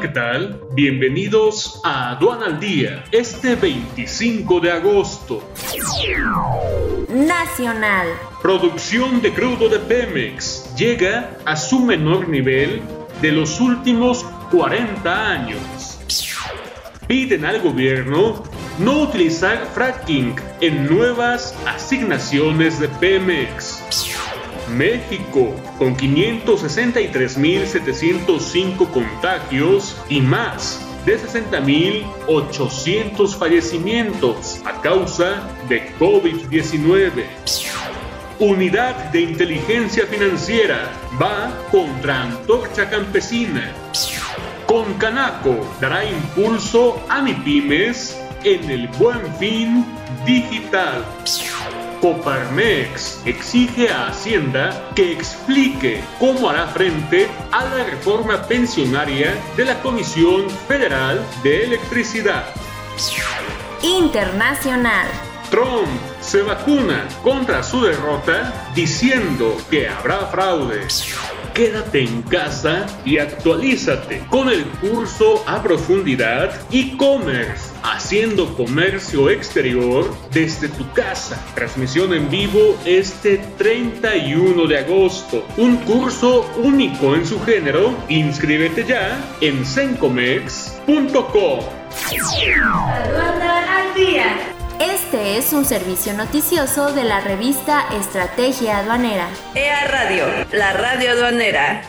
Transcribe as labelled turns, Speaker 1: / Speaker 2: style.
Speaker 1: Hola, ¿qué tal? Bienvenidos a Aduana al Día, este 25 de agosto.
Speaker 2: Nacional.
Speaker 1: Producción de crudo de Pemex llega a su menor nivel de los últimos 40 años. Piden al gobierno no utilizar fracking en nuevas asignaciones de Pemex. México, con 563.705 contagios y más de 60.800 fallecimientos a causa de COVID-19. Unidad de Inteligencia Financiera va contra Antorcha Campesina. Con Canaco dará impulso a MIPIMES en el buen fin digital. Coparmex exige a Hacienda que explique cómo hará frente a la reforma pensionaria de la Comisión Federal de Electricidad.
Speaker 2: Internacional.
Speaker 1: Trump se vacuna contra su derrota diciendo que habrá fraude. Quédate en casa y actualízate con el curso a profundidad e-commerce, haciendo comercio exterior desde tu casa. Transmisión en vivo este 31 de agosto. Un curso único en su género. Inscríbete ya en sencomex.com.
Speaker 2: al día. Este es un servicio noticioso de la revista Estrategia Aduanera.
Speaker 3: EA Radio, la radio aduanera.